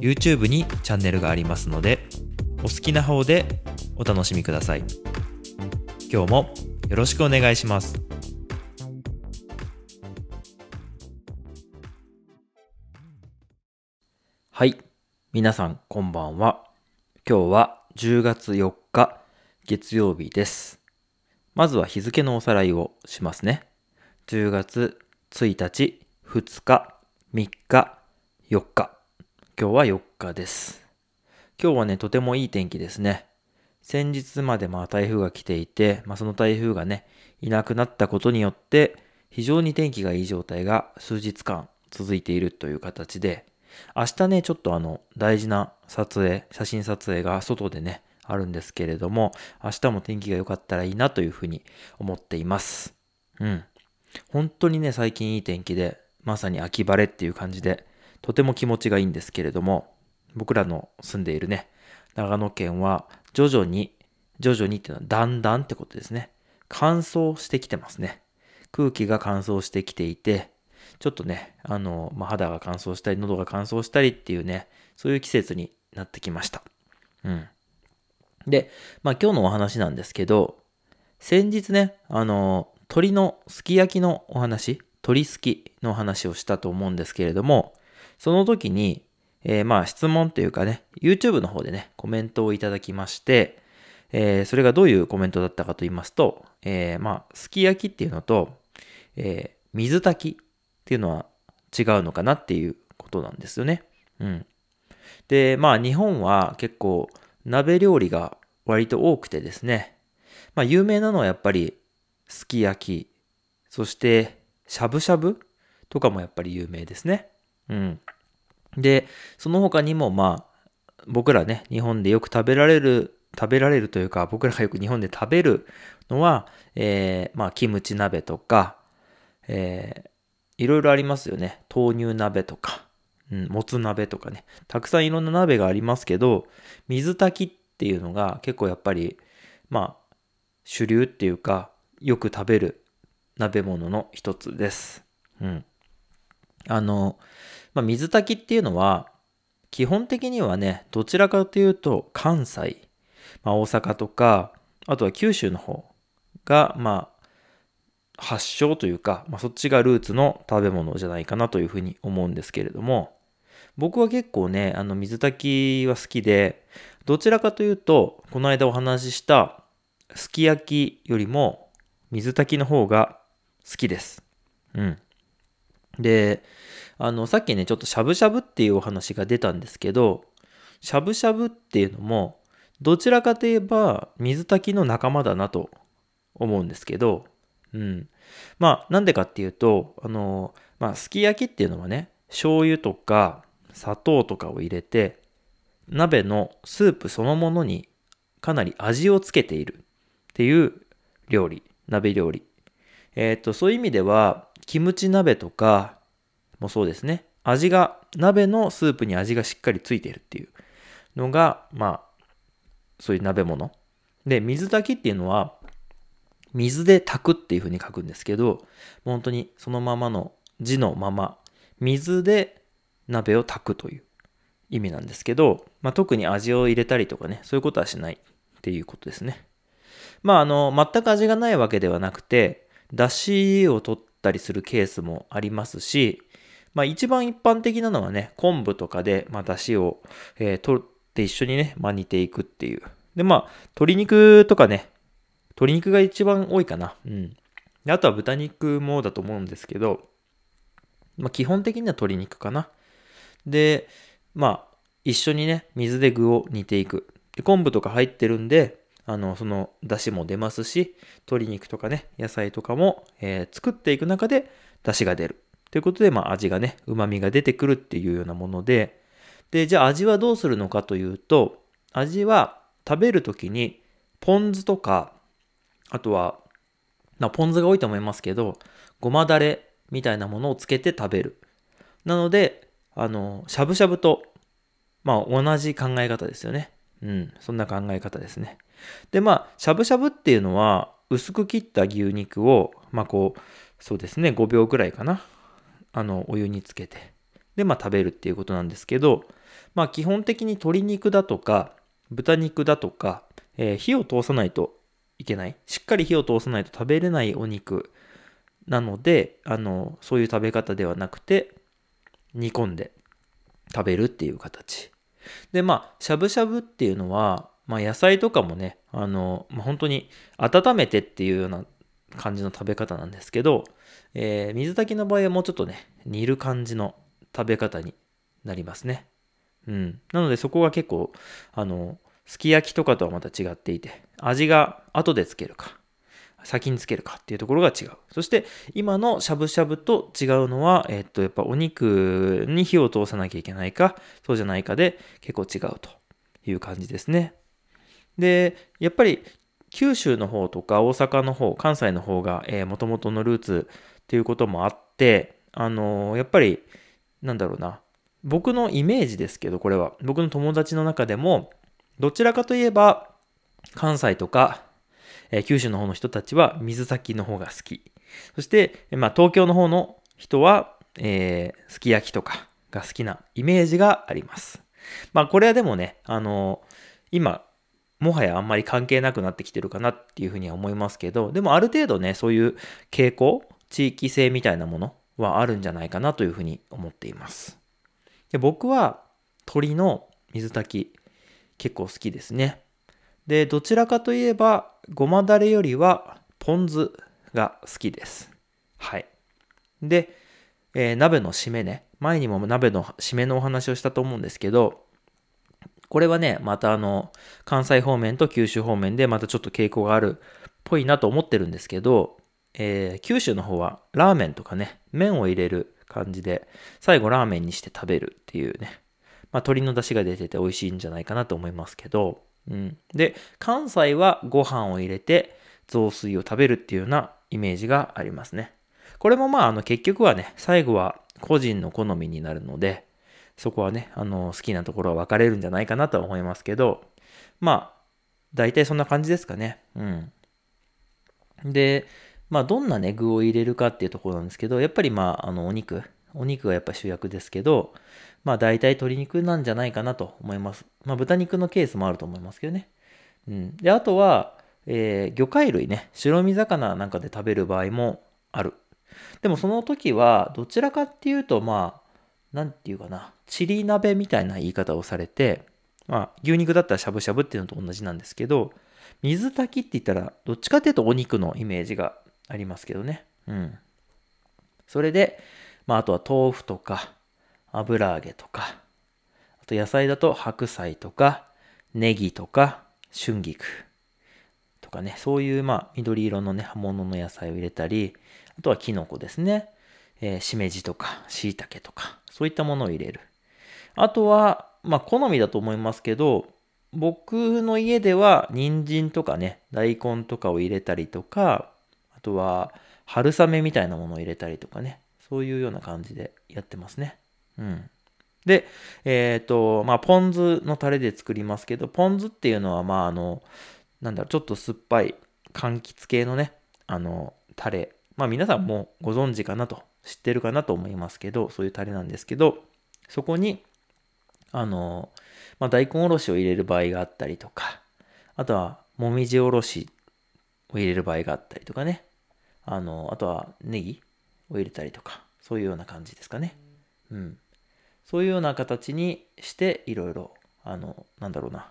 YouTube にチャンネルがありますのでお好きな方でお楽しみください。今日もよろしくお願いします。はい。皆さんこんばんは。今日は10月4日月曜日です。まずは日付のおさらいをしますね。10月1日2日3日4日。今日は4日です。今日はねとてもいい天気ですね。先日までまあ台風が来ていて、まあ、その台風がねいなくなったことによって非常に天気がいい状態が数日間続いているという形で明日ねちょっとあの大事な撮影写真撮影が外でねあるんですけれども明日も天気が良かったらいいなというふうに思っています。うん。本当にね最近いい天気でまさに秋晴れっていう感じでとても気持ちがいいんですけれども僕らの住んでいるね長野県は徐々に徐々にっていうのはだんだんってことですね。乾燥してきてますね。空気が乾燥してきていてちょっとねあの、まあ、肌が乾燥したり喉が乾燥したりっていうねそういう季節になってきました。うん。で、まあ今日のお話なんですけど先日ねあの鶏のすき焼きのお話鶏すきのお話をしたと思うんですけれどもその時に、えー、まあ質問というかね、YouTube の方でね、コメントをいただきまして、えー、それがどういうコメントだったかと言いますと、えー、まあ、すき焼きっていうのと、えー、水炊きっていうのは違うのかなっていうことなんですよね。うん。で、まあ日本は結構鍋料理が割と多くてですね、まあ有名なのはやっぱりすき焼き、そしてしゃぶしゃぶとかもやっぱり有名ですね。うん。で、その他にもまあ、僕らね、日本でよく食べられる、食べられるというか、僕らがよく日本で食べるのは、えー、まあ、キムチ鍋とか、えー、いろいろありますよね。豆乳鍋とか、うん、もつ鍋とかね。たくさんいろんな鍋がありますけど、水炊きっていうのが結構やっぱり、まあ、主流っていうか、よく食べる鍋物の一つです。うん。あの、まあ、水炊きっていうのは、基本的にはね、どちらかというと関西、まあ、大阪とか、あとは九州の方が、まあ、発祥というか、まあ、そっちがルーツの食べ物じゃないかなというふうに思うんですけれども、僕は結構ね、あの水炊きは好きで、どちらかというと、この間お話ししたすき焼きよりも水炊きの方が好きです。うん。で、あの、さっきね、ちょっとしゃぶしゃぶっていうお話が出たんですけど、しゃぶしゃぶっていうのも、どちらかといえば水炊きの仲間だなと思うんですけど、うん。まあ、なんでかっていうと、あの、まあ、すき焼きっていうのはね、醤油とか砂糖とかを入れて、鍋のスープそのものにかなり味をつけているっていう料理、鍋料理。えっ、ー、と、そういう意味では、キムチ鍋とかもそうですね。味が、鍋のスープに味がしっかりついているっていうのが、まあ、そういう鍋物。で、水炊きっていうのは、水で炊くっていう風に書くんですけど、本当にそのままの字のまま、水で鍋を炊くという意味なんですけど、まあ、特に味を入れたりとかね、そういうことはしないっていうことですね。まあ、あの、全く味がないわけではなくて、だしを取ったりするケースもありますし、まあ一番一般的なのはね、昆布とかで、まあ出汁を、えー、取って一緒にね、まあ煮ていくっていう。で、まあ鶏肉とかね、鶏肉が一番多いかな。うん。であとは豚肉もだと思うんですけど、まあ基本的には鶏肉かな。で、まあ一緒にね、水で具を煮ていく。で昆布とか入ってるんで、あの、その出汁も出ますし、鶏肉とかね、野菜とかも、えー、作っていく中で出汁が出る。ということで、まあ味がね、旨味が出てくるっていうようなもので、で、じゃあ味はどうするのかというと、味は食べるときにポン酢とか、あとは、まあ、ポン酢が多いと思いますけど、ごまだれみたいなものをつけて食べる。なので、あの、しゃぶしゃぶと、まあ同じ考え方ですよね。うん、そんな考え方ですね。で、まあ、しゃぶしゃぶっていうのは、薄く切った牛肉を、まあこう、そうですね、5秒ぐらいかな。あの、お湯につけて。で、まあ食べるっていうことなんですけど、まあ基本的に鶏肉だとか、豚肉だとか、えー、火を通さないといけない。しっかり火を通さないと食べれないお肉なので、あの、そういう食べ方ではなくて、煮込んで食べるっていう形。で、まあ、しゃぶしゃぶっていうのは、まあ、野菜とかもね、あの、まあ、本当に温めてっていうような感じの食べ方なんですけど、えー、水炊きの場合はもうちょっとね、煮る感じの食べ方になりますね。うん。なのでそこが結構、あの、すき焼きとかとはまた違っていて、味が後でつけるか、先につけるかっていうところが違う。そして今のしゃぶしゃぶと違うのは、えっと、やっぱお肉に火を通さなきゃいけないか、そうじゃないかで結構違うという感じですね。で、やっぱり九州の方とか大阪の方、関西の方が、えー、元々のルーツっていうこともあって、あのー、やっぱり、なんだろうな、僕のイメージですけど、これは、僕の友達の中でも、どちらかといえば、関西とか、えー、九州の方の人たちは水炊きの方が好き。そして、まあ、東京の方の人は、えー、すき焼きとかが好きなイメージがあります。まあ、これはでもね、あの、今、もはやあんまり関係なくなってきてるかなっていうふうには思いますけど、でもある程度ね、そういう傾向、地域性みたいなものはあるんじゃないかなというふうに思っています。で僕は鶏の水炊き結構好きですね。で、どちらかといえば、ごまだれよりはポン酢が好きです。はい。で、えー、鍋の締めね。前にも鍋の締めのお話をしたと思うんですけど、これはね、またあの、関西方面と九州方面でまたちょっと傾向があるっぽいなと思ってるんですけど、えー、九州の方はラーメンとかね、麺を入れる感じで、最後ラーメンにして食べるっていうね、まあ、鶏の出汁が出てて美味しいんじゃないかなと思いますけど、うん。で、関西はご飯を入れて雑炊を食べるっていうようなイメージがありますね。これもまあ、あの、結局はね、最後は個人の好みになるので、そこはね、あの、好きなところは分かれるんじゃないかなとは思いますけど、まあ、大体そんな感じですかね。うん。で、まあ、どんなね、具を入れるかっていうところなんですけど、やっぱりまあ、あの、お肉、お肉がやっぱ主役ですけど、まあ大体鶏肉なんじゃないかなと思います。まあ豚肉のケースもあると思いますけどね。うん。で、あとは、えー、魚介類ね、白身魚なんかで食べる場合もある。でもその時は、どちらかっていうと、まあ、なんていうかな、チリ鍋みたいな言い方をされて、まあ、牛肉だったらしゃぶしゃぶっていうのと同じなんですけど、水炊きって言ったら、どっちかっていうとお肉のイメージがありますけどね。うん。それで、まあ、あとは豆腐とか、油揚げとか、あと野菜だと白菜とか、ネギとか、春菊とかね、そういうまあ緑色のね、葉物の野菜を入れたり、あとはキノコですね。えー、しめじとか、椎茸とか、そういったものを入れる。あとは、まあ好みだと思いますけど、僕の家では人参とかね、大根とかを入れたりとか、あとは春雨みたいなものを入れたりとかね、そういうような感じでやってますね。うん。で、えっ、ー、と、まあ、ポン酢のタレで作りますけど、ポン酢っていうのは、まあ、あの、なんだろ、ちょっと酸っぱい、柑橘系のね、あの、タレ。まあ、皆さんもご存知かなと、知ってるかなと思いますけど、そういうタレなんですけど、そこに、あの、まあ、大根おろしを入れる場合があったりとか、あとは、もみじおろしを入れる場合があったりとかね、あの、あとはネギを入れたりとか、そういうような感じですかね。うん。そういうような形にしていろいろ、あの、なんだろうな、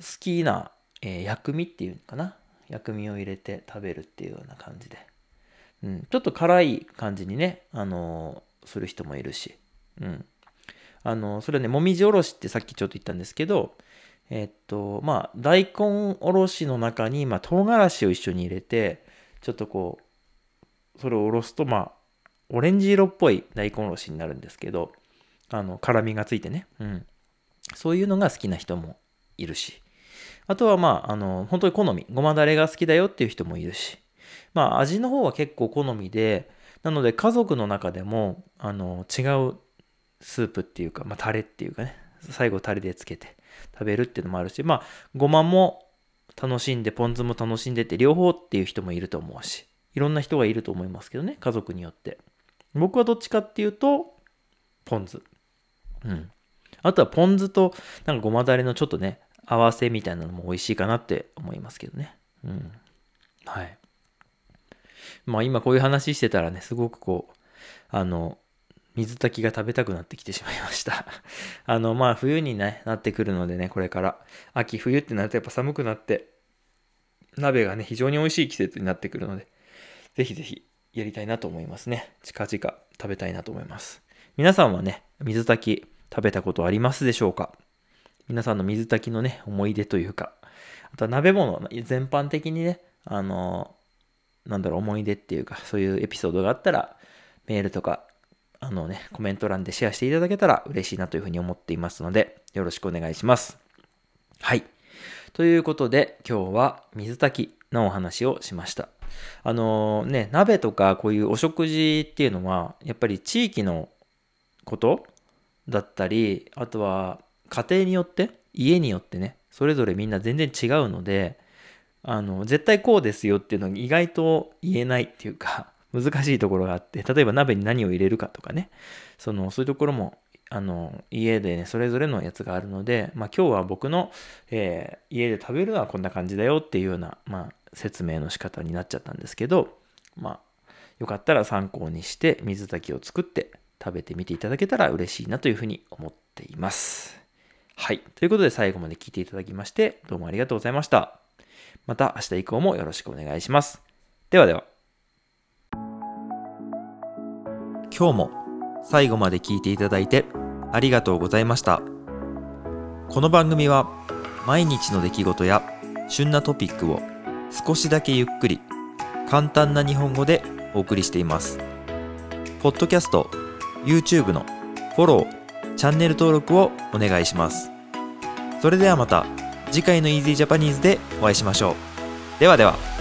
好きな、えー、薬味っていうのかな。薬味を入れて食べるっていうような感じで。うん、ちょっと辛い感じにね、あのー、する人もいるし。うん。あのー、それはね、もみじおろしってさっきちょっと言ったんですけど、えっと、まあ、大根おろしの中に、まあ、唐辛子を一緒に入れて、ちょっとこう、それをおろすと、まあ、オレンジ色っぽい大根おろしになるんですけど、あの、辛みがついてね。うん。そういうのが好きな人もいるし。あとはまあ、あの、本当に好み。ごまだれが好きだよっていう人もいるし。まあ、味の方は結構好みで、なので家族の中でも、あの、違うスープっていうか、まあ、タレっていうかね、最後タレでつけて食べるっていうのもあるし、まあ、ごまも楽しんで、ポン酢も楽しんでって、両方っていう人もいると思うし、いろんな人がいると思いますけどね、家族によって。僕はどっちかっていうと、ポン酢。うん。あとはポン酢と、なんかごまだれのちょっとね、合わせみたいなのも美味しいかなって思いますけどね。うん。はい。まあ今こういう話してたらね、すごくこう、あの、水炊きが食べたくなってきてしまいました あの、まあ冬に、ね、なってくるのでね、これから。秋、冬ってなるとやっぱ寒くなって、鍋がね、非常に美味しい季節になってくるので、ぜひぜひやりたいなと思いますね。近々食べたいなと思います。皆さんはね、水炊き食べたことありますでしょうか？皆さんの水炊きのね、思い出というか、あとは鍋物全般的にね、あの、なんだろう、思い出っていうか、そういうエピソードがあったら、メールとか、あのね、コメント欄でシェアしていただけたら嬉しいなというふうに思っていますので、よろしくお願いします。はい。ということで、今日は水炊きのお話をしました。あのー、ね、鍋とかこういうお食事っていうのは、やっぱり地域のことだったり、あとは家庭によって、家によってね、それぞれみんな全然違うので、あの、絶対こうですよっていうのが意外と言えないっていうか、難しいところがあって、例えば鍋に何を入れるかとかね、その、そういうところも、あの、家でね、それぞれのやつがあるので、まあ今日は僕の、えー、家で食べるのはこんな感じだよっていうような、まあ説明の仕方になっちゃったんですけど、まあ、よかったら参考にして水炊きを作って食べてみていただけたら嬉しいなというふうに思っています。はい。ということで最後まで聞いていただきましてどうもありがとうございました。また明日以降もよろしくお願いします。ではでは。今日も最後まで聞いていただいてありがとうございました。この番組は毎日の出来事や旬なトピックを少しだけゆっくり簡単な日本語でお送りしています。ポッドキャスト、YouTube のフォロー、チャンネル登録をお願いします。それではまた次回の Easy Japanese でお会いしましょう。ではでは。